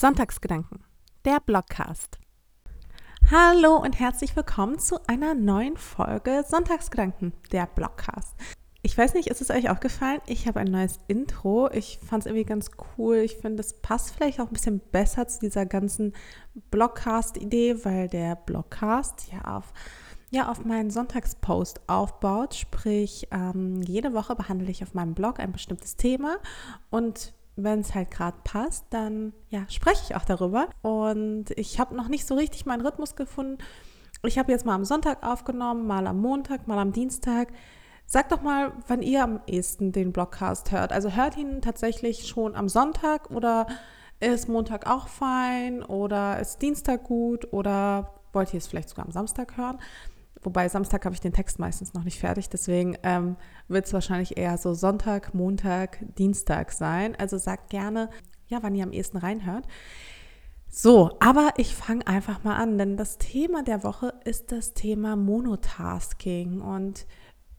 Sonntagsgedanken, der Blogcast. Hallo und herzlich willkommen zu einer neuen Folge Sonntagsgedanken, der Blogcast. Ich weiß nicht, ist es euch auch gefallen? Ich habe ein neues Intro. Ich fand es irgendwie ganz cool. Ich finde, es passt vielleicht auch ein bisschen besser zu dieser ganzen Blogcast-Idee, weil der Blogcast ja auf, ja auf meinen Sonntagspost aufbaut. Sprich, ähm, jede Woche behandle ich auf meinem Blog ein bestimmtes Thema und wenn es halt gerade passt, dann ja, spreche ich auch darüber. Und ich habe noch nicht so richtig meinen Rhythmus gefunden. Ich habe jetzt mal am Sonntag aufgenommen, mal am Montag, mal am Dienstag. Sagt doch mal, wann ihr am ehesten den Blogcast hört. Also hört ihn tatsächlich schon am Sonntag oder ist Montag auch fein oder ist Dienstag gut oder wollt ihr es vielleicht sogar am Samstag hören? Wobei Samstag habe ich den Text meistens noch nicht fertig, deswegen ähm, wird es wahrscheinlich eher so Sonntag, Montag, Dienstag sein. Also sagt gerne, ja, wann ihr am ehesten reinhört. So, aber ich fange einfach mal an, denn das Thema der Woche ist das Thema Monotasking. Und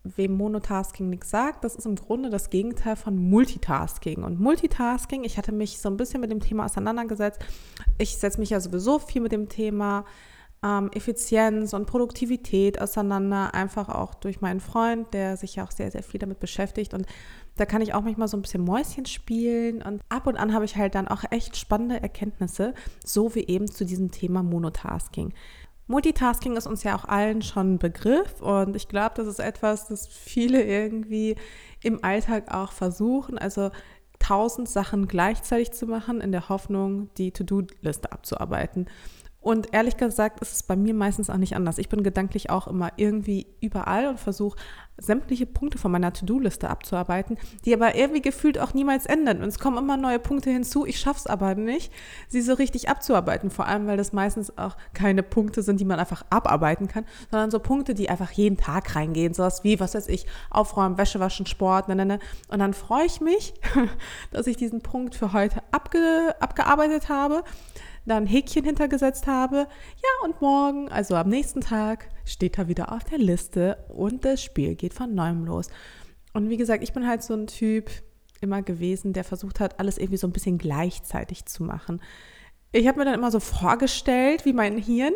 wem Monotasking nichts sagt, das ist im Grunde das Gegenteil von Multitasking. Und Multitasking, ich hatte mich so ein bisschen mit dem Thema auseinandergesetzt. Ich setze mich ja sowieso viel mit dem Thema ähm, Effizienz und Produktivität auseinander, einfach auch durch meinen Freund, der sich ja auch sehr, sehr viel damit beschäftigt. Und da kann ich auch manchmal so ein bisschen Mäuschen spielen. Und ab und an habe ich halt dann auch echt spannende Erkenntnisse, so wie eben zu diesem Thema Monotasking. Multitasking ist uns ja auch allen schon ein Begriff und ich glaube, das ist etwas, das viele irgendwie im Alltag auch versuchen. Also tausend Sachen gleichzeitig zu machen, in der Hoffnung, die To-Do-Liste abzuarbeiten. Und ehrlich gesagt ist es bei mir meistens auch nicht anders. Ich bin gedanklich auch immer irgendwie überall und versuche sämtliche Punkte von meiner To-Do-Liste abzuarbeiten, die aber irgendwie gefühlt auch niemals ändern. Und es kommen immer neue Punkte hinzu. Ich schaffe es aber nicht, sie so richtig abzuarbeiten. Vor allem, weil das meistens auch keine Punkte sind, die man einfach abarbeiten kann, sondern so Punkte, die einfach jeden Tag reingehen. Sowas wie, was weiß ich, Aufräumen, Wäsche waschen, Sport, ne, ne, ne. Und dann freue ich mich, dass ich diesen Punkt für heute abge abgearbeitet habe dann Häkchen hintergesetzt habe. Ja, und morgen, also am nächsten Tag, steht er wieder auf der Liste und das Spiel geht von neuem los. Und wie gesagt, ich bin halt so ein Typ immer gewesen, der versucht hat, alles irgendwie so ein bisschen gleichzeitig zu machen. Ich habe mir dann immer so vorgestellt, wie mein Hirn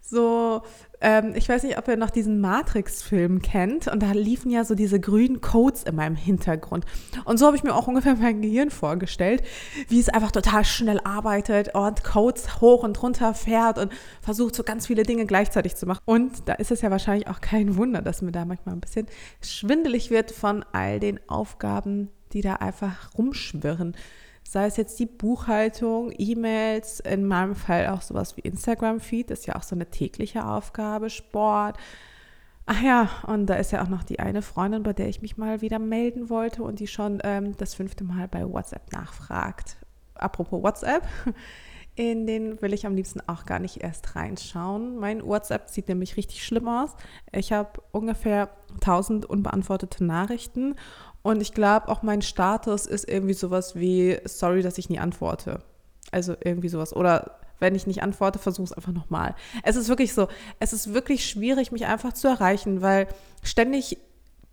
so ähm, ich weiß nicht, ob ihr noch diesen Matrix-Film kennt. Und da liefen ja so diese grünen Codes in meinem Hintergrund. Und so habe ich mir auch ungefähr mein Gehirn vorgestellt, wie es einfach total schnell arbeitet und Codes hoch und runter fährt und versucht, so ganz viele Dinge gleichzeitig zu machen. Und da ist es ja wahrscheinlich auch kein Wunder, dass mir da manchmal ein bisschen schwindelig wird von all den Aufgaben, die da einfach rumschwirren sei es jetzt die Buchhaltung, E-Mails, in meinem Fall auch sowas wie Instagram-Feed, ist ja auch so eine tägliche Aufgabe, Sport. Ach ja, und da ist ja auch noch die eine Freundin, bei der ich mich mal wieder melden wollte und die schon ähm, das fünfte Mal bei WhatsApp nachfragt. Apropos WhatsApp, in den will ich am liebsten auch gar nicht erst reinschauen. Mein WhatsApp sieht nämlich richtig schlimm aus. Ich habe ungefähr 1000 unbeantwortete Nachrichten und ich glaube, auch mein Status ist irgendwie sowas wie, sorry, dass ich nie antworte. Also irgendwie sowas. Oder wenn ich nicht antworte, versuche es einfach nochmal. Es ist wirklich so, es ist wirklich schwierig, mich einfach zu erreichen, weil ständig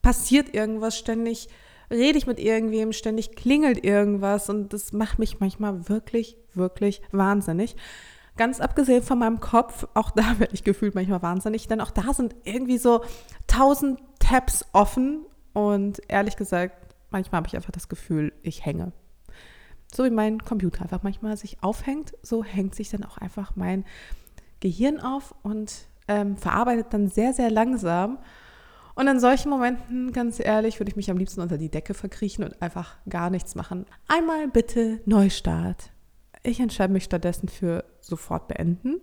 passiert irgendwas, ständig rede ich mit irgendwem, ständig klingelt irgendwas und das macht mich manchmal wirklich, wirklich wahnsinnig. Ganz abgesehen von meinem Kopf, auch da werde ich gefühlt manchmal wahnsinnig, denn auch da sind irgendwie so tausend Tabs offen und ehrlich gesagt, manchmal habe ich einfach das Gefühl, ich hänge. So wie mein Computer einfach manchmal sich aufhängt, so hängt sich dann auch einfach mein Gehirn auf und ähm, verarbeitet dann sehr, sehr langsam. Und in solchen Momenten, ganz ehrlich, würde ich mich am liebsten unter die Decke verkriechen und einfach gar nichts machen. Einmal bitte Neustart. Ich entscheide mich stattdessen für sofort beenden.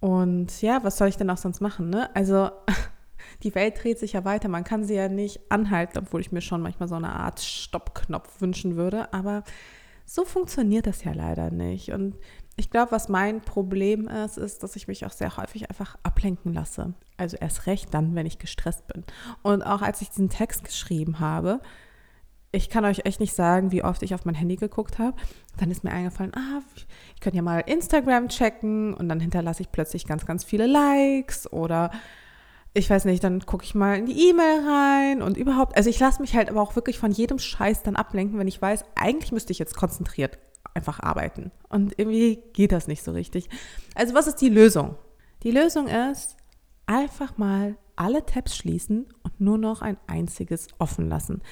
Und ja, was soll ich denn auch sonst machen? Ne? Also die Welt dreht sich ja weiter. Man kann sie ja nicht anhalten, obwohl ich mir schon manchmal so eine Art Stoppknopf wünschen würde. Aber so funktioniert das ja leider nicht. Und ich glaube, was mein Problem ist, ist, dass ich mich auch sehr häufig einfach ablenken lasse. Also erst recht dann, wenn ich gestresst bin. Und auch als ich diesen Text geschrieben habe, ich kann euch echt nicht sagen, wie oft ich auf mein Handy geguckt habe. Dann ist mir eingefallen, ah, ich könnte ja mal Instagram checken und dann hinterlasse ich plötzlich ganz, ganz viele Likes oder ich weiß nicht, dann gucke ich mal in die E-Mail rein und überhaupt, also ich lasse mich halt aber auch wirklich von jedem Scheiß dann ablenken, wenn ich weiß, eigentlich müsste ich jetzt konzentriert einfach arbeiten. Und irgendwie geht das nicht so richtig. Also was ist die Lösung? Die Lösung ist einfach mal alle Tabs schließen und nur noch ein einziges offen lassen.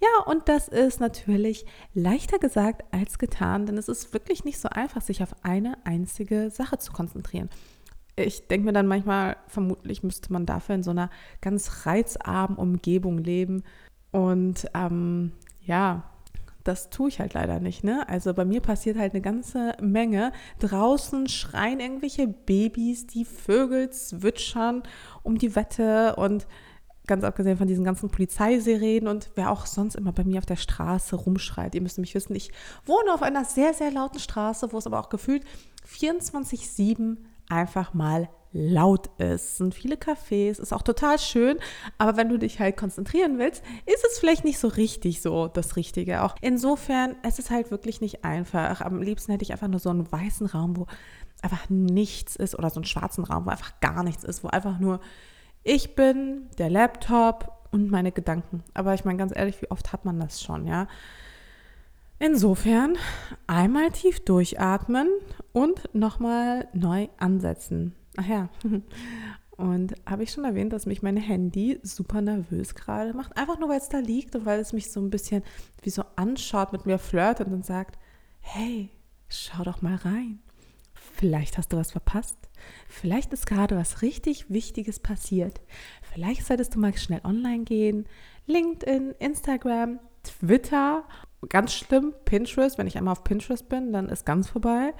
Ja, und das ist natürlich leichter gesagt als getan, denn es ist wirklich nicht so einfach, sich auf eine einzige Sache zu konzentrieren. Ich denke mir dann manchmal, vermutlich müsste man dafür in so einer ganz reizarmen Umgebung leben. Und ähm, ja, das tue ich halt leider nicht. Ne? Also bei mir passiert halt eine ganze Menge. Draußen schreien irgendwelche Babys, die Vögel zwitschern um die Wette und ganz abgesehen von diesen ganzen Polizeisirenen und wer auch sonst immer bei mir auf der Straße rumschreit. Ihr müsst mich wissen, ich wohne auf einer sehr, sehr lauten Straße, wo es aber auch gefühlt 24-7 einfach mal laut ist. Sind viele Cafés, ist auch total schön, aber wenn du dich halt konzentrieren willst, ist es vielleicht nicht so richtig so das Richtige. Auch insofern, es ist halt wirklich nicht einfach. Am liebsten hätte ich einfach nur so einen weißen Raum, wo einfach nichts ist oder so einen schwarzen Raum, wo einfach gar nichts ist, wo einfach nur ich bin, der Laptop und meine Gedanken. Aber ich meine ganz ehrlich, wie oft hat man das schon, ja? Insofern einmal tief durchatmen und nochmal neu ansetzen. Ach ja. Und habe ich schon erwähnt, dass mich mein Handy super nervös gerade macht. Einfach nur, weil es da liegt und weil es mich so ein bisschen wie so anschaut, mit mir flirtet und sagt, hey, schau doch mal rein. Vielleicht hast du was verpasst. Vielleicht ist gerade was richtig Wichtiges passiert. Vielleicht solltest du mal schnell online gehen. LinkedIn, Instagram, Twitter, ganz schlimm, Pinterest. Wenn ich einmal auf Pinterest bin, dann ist ganz vorbei.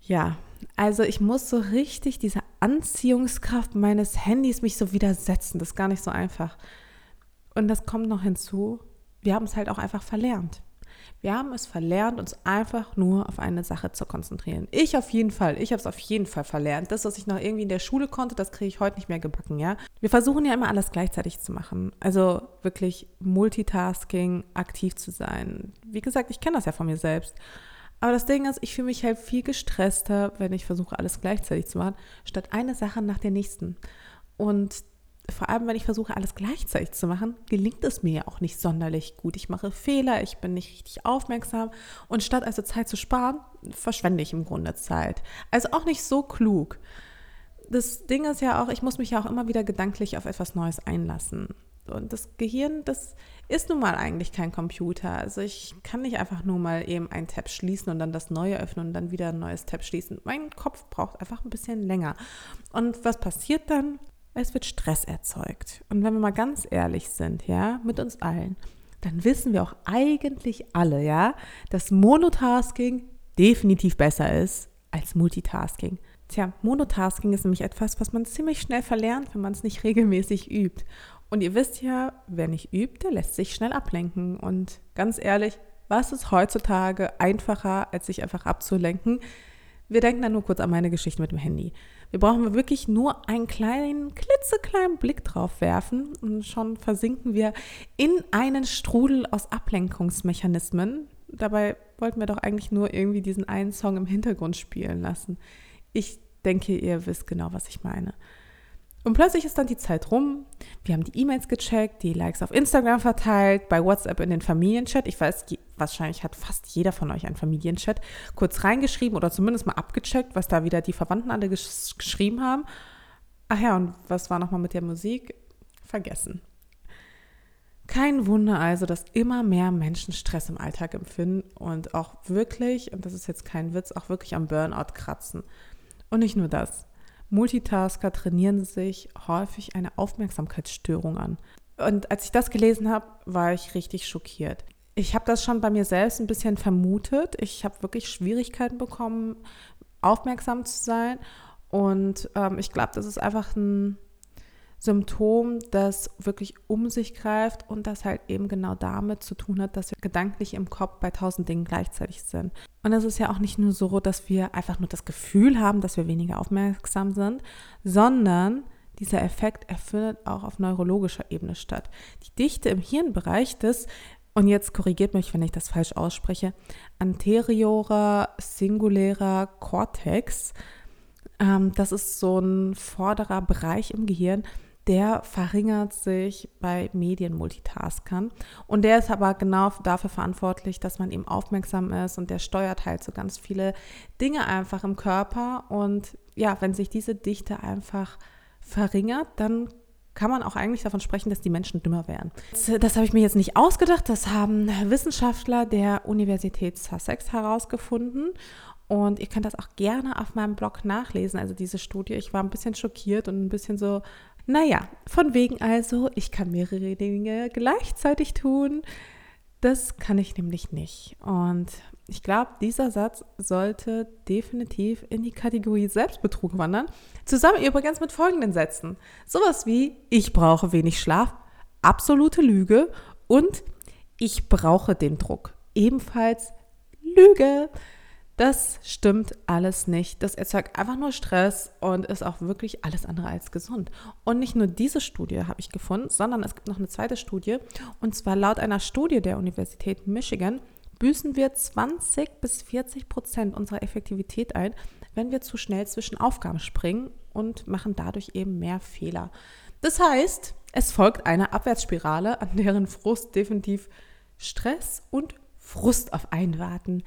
Ja, also ich muss so richtig diese Anziehungskraft meines Handys mich so widersetzen. Das ist gar nicht so einfach. Und das kommt noch hinzu, wir haben es halt auch einfach verlernt. Wir haben es verlernt, uns einfach nur auf eine Sache zu konzentrieren. Ich auf jeden Fall. Ich habe es auf jeden Fall verlernt. Das, was ich noch irgendwie in der Schule konnte, das kriege ich heute nicht mehr gebacken, ja. Wir versuchen ja immer alles gleichzeitig zu machen. Also wirklich Multitasking, aktiv zu sein. Wie gesagt, ich kenne das ja von mir selbst. Aber das Ding ist, ich fühle mich halt viel gestresster, wenn ich versuche, alles gleichzeitig zu machen, statt eine Sache nach der nächsten. Und vor allem, wenn ich versuche, alles gleichzeitig zu machen, gelingt es mir ja auch nicht sonderlich gut. Ich mache Fehler, ich bin nicht richtig aufmerksam und statt also Zeit zu sparen, verschwende ich im Grunde Zeit. Also auch nicht so klug. Das Ding ist ja auch, ich muss mich ja auch immer wieder gedanklich auf etwas Neues einlassen. Und das Gehirn, das ist nun mal eigentlich kein Computer. Also ich kann nicht einfach nur mal eben ein Tab schließen und dann das neue öffnen und dann wieder ein neues Tab schließen. Mein Kopf braucht einfach ein bisschen länger. Und was passiert dann? Es wird Stress erzeugt. Und wenn wir mal ganz ehrlich sind, ja, mit uns allen, dann wissen wir auch eigentlich alle, ja, dass Monotasking definitiv besser ist als Multitasking. Tja, Monotasking ist nämlich etwas, was man ziemlich schnell verlernt, wenn man es nicht regelmäßig übt. Und ihr wisst ja, wer nicht übt, der lässt sich schnell ablenken. Und ganz ehrlich, was ist heutzutage einfacher, als sich einfach abzulenken? Wir denken dann nur kurz an meine Geschichte mit dem Handy. Wir brauchen wirklich nur einen kleinen, klitzekleinen Blick drauf werfen und schon versinken wir in einen Strudel aus Ablenkungsmechanismen. Dabei wollten wir doch eigentlich nur irgendwie diesen einen Song im Hintergrund spielen lassen. Ich denke, ihr wisst genau, was ich meine. Und plötzlich ist dann die Zeit rum. Wir haben die E-Mails gecheckt, die Likes auf Instagram verteilt, bei WhatsApp in den Familienchat. Ich weiß, wahrscheinlich hat fast jeder von euch einen Familienchat kurz reingeschrieben oder zumindest mal abgecheckt, was da wieder die Verwandten alle gesch geschrieben haben. Ach ja, und was war nochmal mit der Musik? Vergessen. Kein Wunder also, dass immer mehr Menschen Stress im Alltag empfinden und auch wirklich, und das ist jetzt kein Witz, auch wirklich am Burnout kratzen. Und nicht nur das. Multitasker trainieren sich häufig eine Aufmerksamkeitsstörung an. Und als ich das gelesen habe, war ich richtig schockiert. Ich habe das schon bei mir selbst ein bisschen vermutet. Ich habe wirklich Schwierigkeiten bekommen, aufmerksam zu sein. Und ähm, ich glaube, das ist einfach ein Symptom, das wirklich um sich greift und das halt eben genau damit zu tun hat, dass wir gedanklich im Kopf bei tausend Dingen gleichzeitig sind. Und es ist ja auch nicht nur so, dass wir einfach nur das Gefühl haben, dass wir weniger aufmerksam sind, sondern dieser Effekt erfindet auch auf neurologischer Ebene statt. Die Dichte im Hirnbereich des und jetzt korrigiert mich, wenn ich das falsch ausspreche, anteriorer singulärer Cortex. Ähm, das ist so ein vorderer Bereich im Gehirn, der verringert sich bei Medienmultitaskern. Und der ist aber genau dafür verantwortlich, dass man eben aufmerksam ist und der steuert halt so ganz viele Dinge einfach im Körper. Und ja, wenn sich diese Dichte einfach verringert, dann kann man auch eigentlich davon sprechen, dass die Menschen dümmer werden. Das, das habe ich mir jetzt nicht ausgedacht, das haben Wissenschaftler der Universität Sussex herausgefunden. Und ihr könnt das auch gerne auf meinem Blog nachlesen, also diese Studie. Ich war ein bisschen schockiert und ein bisschen so, naja, von wegen also, ich kann mehrere Dinge gleichzeitig tun. Das kann ich nämlich nicht. Und ich glaube, dieser Satz sollte definitiv in die Kategorie Selbstbetrug wandern. Zusammen übrigens mit folgenden Sätzen. Sowas wie, ich brauche wenig Schlaf, absolute Lüge und ich brauche den Druck. Ebenfalls Lüge. Das stimmt alles nicht. Das erzeugt einfach nur Stress und ist auch wirklich alles andere als gesund. Und nicht nur diese Studie habe ich gefunden, sondern es gibt noch eine zweite Studie. Und zwar laut einer Studie der Universität Michigan büßen wir 20 bis 40 Prozent unserer Effektivität ein, wenn wir zu schnell zwischen Aufgaben springen und machen dadurch eben mehr Fehler. Das heißt, es folgt eine Abwärtsspirale, an deren Frust definitiv Stress und Frust auf einen warten.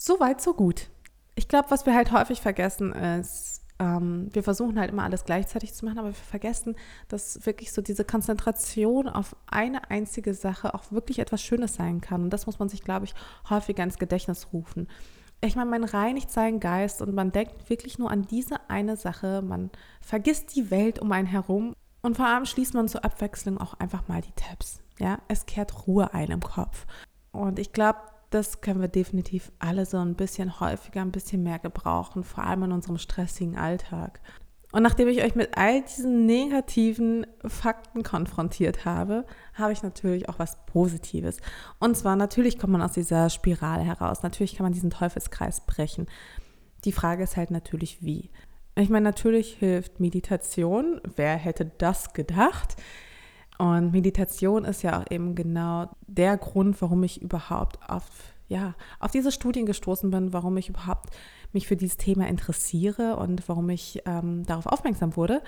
So weit, so gut. Ich glaube, was wir halt häufig vergessen ist, ähm, wir versuchen halt immer alles gleichzeitig zu machen, aber wir vergessen, dass wirklich so diese Konzentration auf eine einzige Sache auch wirklich etwas Schönes sein kann. Und das muss man sich, glaube ich, häufiger ins Gedächtnis rufen. Ich meine, man reinigt seinen Geist und man denkt wirklich nur an diese eine Sache. Man vergisst die Welt um einen herum und vor allem schließt man zur Abwechslung auch einfach mal die Tabs. Ja, es kehrt Ruhe ein im Kopf. Und ich glaube, das können wir definitiv alle so ein bisschen häufiger, ein bisschen mehr gebrauchen, vor allem in unserem stressigen Alltag. Und nachdem ich euch mit all diesen negativen Fakten konfrontiert habe, habe ich natürlich auch was Positives. Und zwar natürlich kommt man aus dieser Spirale heraus. Natürlich kann man diesen Teufelskreis brechen. Die Frage ist halt natürlich, wie. Ich meine, natürlich hilft Meditation. Wer hätte das gedacht? Und Meditation ist ja auch eben genau der Grund, warum ich überhaupt auf, ja, auf diese Studien gestoßen bin, warum ich überhaupt mich für dieses Thema interessiere und warum ich ähm, darauf aufmerksam wurde.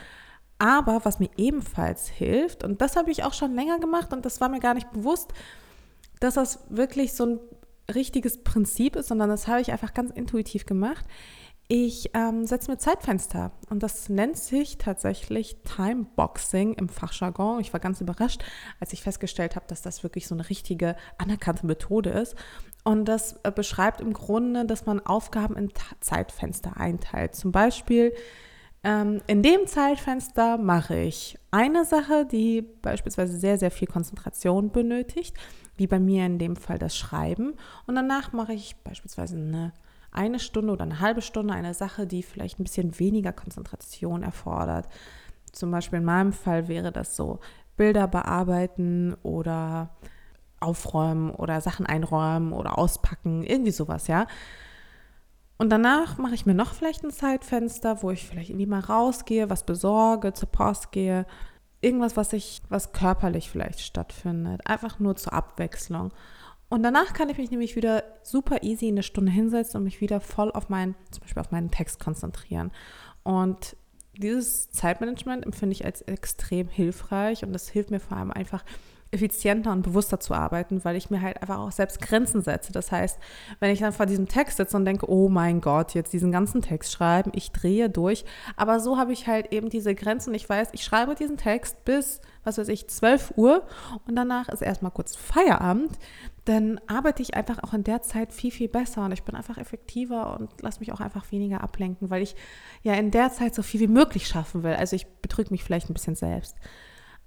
Aber was mir ebenfalls hilft, und das habe ich auch schon länger gemacht und das war mir gar nicht bewusst, dass das wirklich so ein richtiges Prinzip ist, sondern das habe ich einfach ganz intuitiv gemacht. Ich ähm, setze mir Zeitfenster und das nennt sich tatsächlich Timeboxing im Fachjargon. Ich war ganz überrascht, als ich festgestellt habe, dass das wirklich so eine richtige anerkannte Methode ist. Und das äh, beschreibt im Grunde, dass man Aufgaben in Zeitfenster einteilt. Zum Beispiel ähm, in dem Zeitfenster mache ich eine Sache, die beispielsweise sehr, sehr viel Konzentration benötigt, wie bei mir in dem Fall das Schreiben. Und danach mache ich beispielsweise eine eine Stunde oder eine halbe Stunde eine Sache, die vielleicht ein bisschen weniger Konzentration erfordert. Zum Beispiel in meinem Fall wäre das so Bilder bearbeiten oder aufräumen oder Sachen einräumen oder auspacken, irgendwie sowas, ja. Und danach mache ich mir noch vielleicht ein Zeitfenster, wo ich vielleicht irgendwie mal rausgehe, was besorge, zur Post gehe. Irgendwas, was ich, was körperlich vielleicht stattfindet. Einfach nur zur Abwechslung. Und danach kann ich mich nämlich wieder super easy eine Stunde hinsetzen und mich wieder voll auf meinen, zum Beispiel auf meinen Text konzentrieren. Und dieses Zeitmanagement empfinde ich als extrem hilfreich und das hilft mir vor allem einfach effizienter und bewusster zu arbeiten, weil ich mir halt einfach auch selbst Grenzen setze. Das heißt, wenn ich dann vor diesem Text sitze und denke, oh mein Gott, jetzt diesen ganzen Text schreiben, ich drehe durch. Aber so habe ich halt eben diese Grenzen. Ich weiß, ich schreibe diesen Text bis, was weiß ich, 12 Uhr und danach ist erstmal kurz Feierabend. Dann arbeite ich einfach auch in der Zeit viel, viel besser und ich bin einfach effektiver und lasse mich auch einfach weniger ablenken, weil ich ja in der Zeit so viel wie möglich schaffen will. Also ich betrüge mich vielleicht ein bisschen selbst.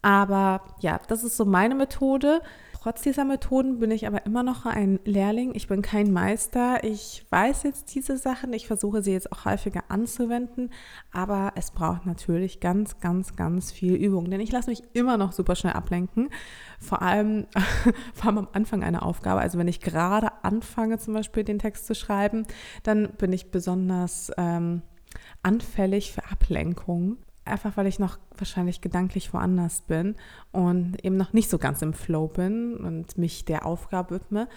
Aber ja, das ist so meine Methode. Trotz dieser Methoden bin ich aber immer noch ein Lehrling. Ich bin kein Meister. Ich weiß jetzt diese Sachen. Ich versuche sie jetzt auch häufiger anzuwenden. Aber es braucht natürlich ganz, ganz, ganz viel Übung. Denn ich lasse mich immer noch super schnell ablenken. Vor allem, vor allem am Anfang einer Aufgabe. Also wenn ich gerade anfange, zum Beispiel den Text zu schreiben, dann bin ich besonders ähm, anfällig für Ablenkungen. Einfach weil ich noch wahrscheinlich gedanklich woanders bin und eben noch nicht so ganz im Flow bin und mich der Aufgabe widme.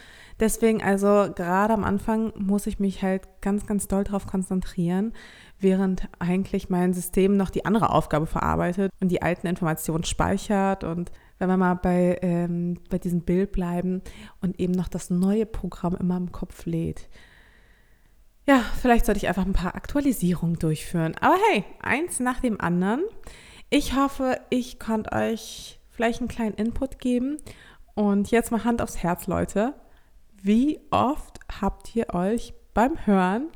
Deswegen also gerade am Anfang muss ich mich halt ganz, ganz doll darauf konzentrieren, während eigentlich mein System noch die andere Aufgabe verarbeitet und die alten Informationen speichert und wenn wir mal bei, ähm, bei diesem Bild bleiben und eben noch das neue Programm immer im Kopf lädt ja, vielleicht sollte ich einfach ein paar Aktualisierungen durchführen. Aber hey, eins nach dem anderen. Ich hoffe, ich konnte euch vielleicht einen kleinen Input geben. Und jetzt mal Hand aufs Herz, Leute. Wie oft habt ihr euch beim Hören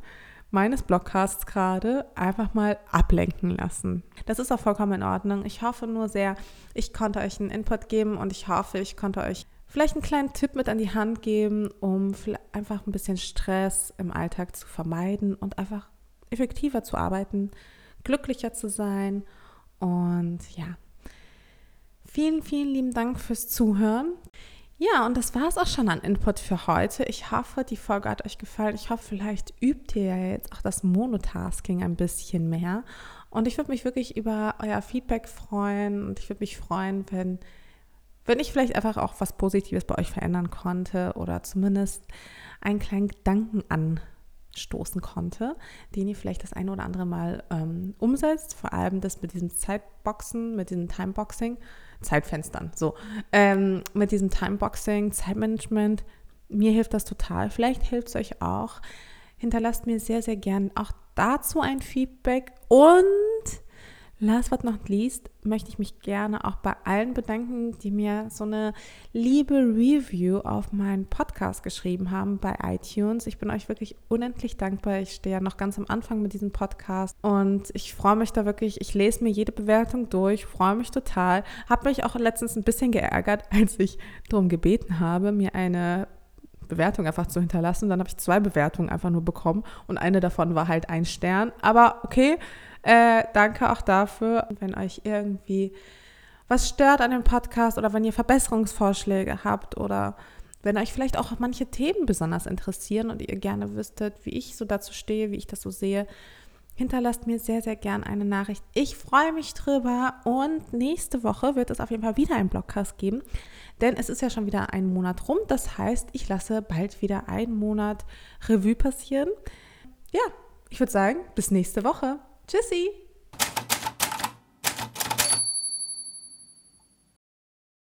meines Blogcasts gerade einfach mal ablenken lassen? Das ist auch vollkommen in Ordnung. Ich hoffe nur sehr, ich konnte euch einen Input geben und ich hoffe, ich konnte euch vielleicht einen kleinen Tipp mit an die Hand geben, um einfach ein bisschen Stress im Alltag zu vermeiden und einfach effektiver zu arbeiten, glücklicher zu sein. Und ja, vielen, vielen lieben Dank fürs Zuhören. Ja, und das war es auch schon an Input für heute. Ich hoffe, die Folge hat euch gefallen. Ich hoffe, vielleicht übt ihr ja jetzt auch das Monotasking ein bisschen mehr. Und ich würde mich wirklich über euer Feedback freuen. Und ich würde mich freuen, wenn wenn ich vielleicht einfach auch was Positives bei euch verändern konnte oder zumindest einen kleinen Gedanken anstoßen konnte, den ihr vielleicht das eine oder andere Mal ähm, umsetzt, vor allem das mit diesem Zeitboxen, mit diesem Timeboxing, Zeitfenstern, so, ähm, mit diesem Timeboxing, Zeitmanagement, mir hilft das total, vielleicht hilft es euch auch. Hinterlasst mir sehr, sehr gern auch dazu ein Feedback und Last but not least möchte ich mich gerne auch bei allen bedanken, die mir so eine liebe Review auf meinen Podcast geschrieben haben bei iTunes. Ich bin euch wirklich unendlich dankbar. Ich stehe ja noch ganz am Anfang mit diesem Podcast und ich freue mich da wirklich. Ich lese mir jede Bewertung durch, freue mich total. Habe mich auch letztens ein bisschen geärgert, als ich darum gebeten habe, mir eine Bewertung einfach zu hinterlassen. Dann habe ich zwei Bewertungen einfach nur bekommen und eine davon war halt ein Stern. Aber okay, äh, danke auch dafür. Wenn euch irgendwie was stört an dem Podcast oder wenn ihr Verbesserungsvorschläge habt oder wenn euch vielleicht auch manche Themen besonders interessieren und ihr gerne wüsstet, wie ich so dazu stehe, wie ich das so sehe, hinterlasst mir sehr, sehr gern eine Nachricht. Ich freue mich drüber und nächste Woche wird es auf jeden Fall wieder einen Blogcast geben, denn es ist ja schon wieder ein Monat rum. Das heißt, ich lasse bald wieder einen Monat Revue passieren. Ja, ich würde sagen, bis nächste Woche. Tschüssi!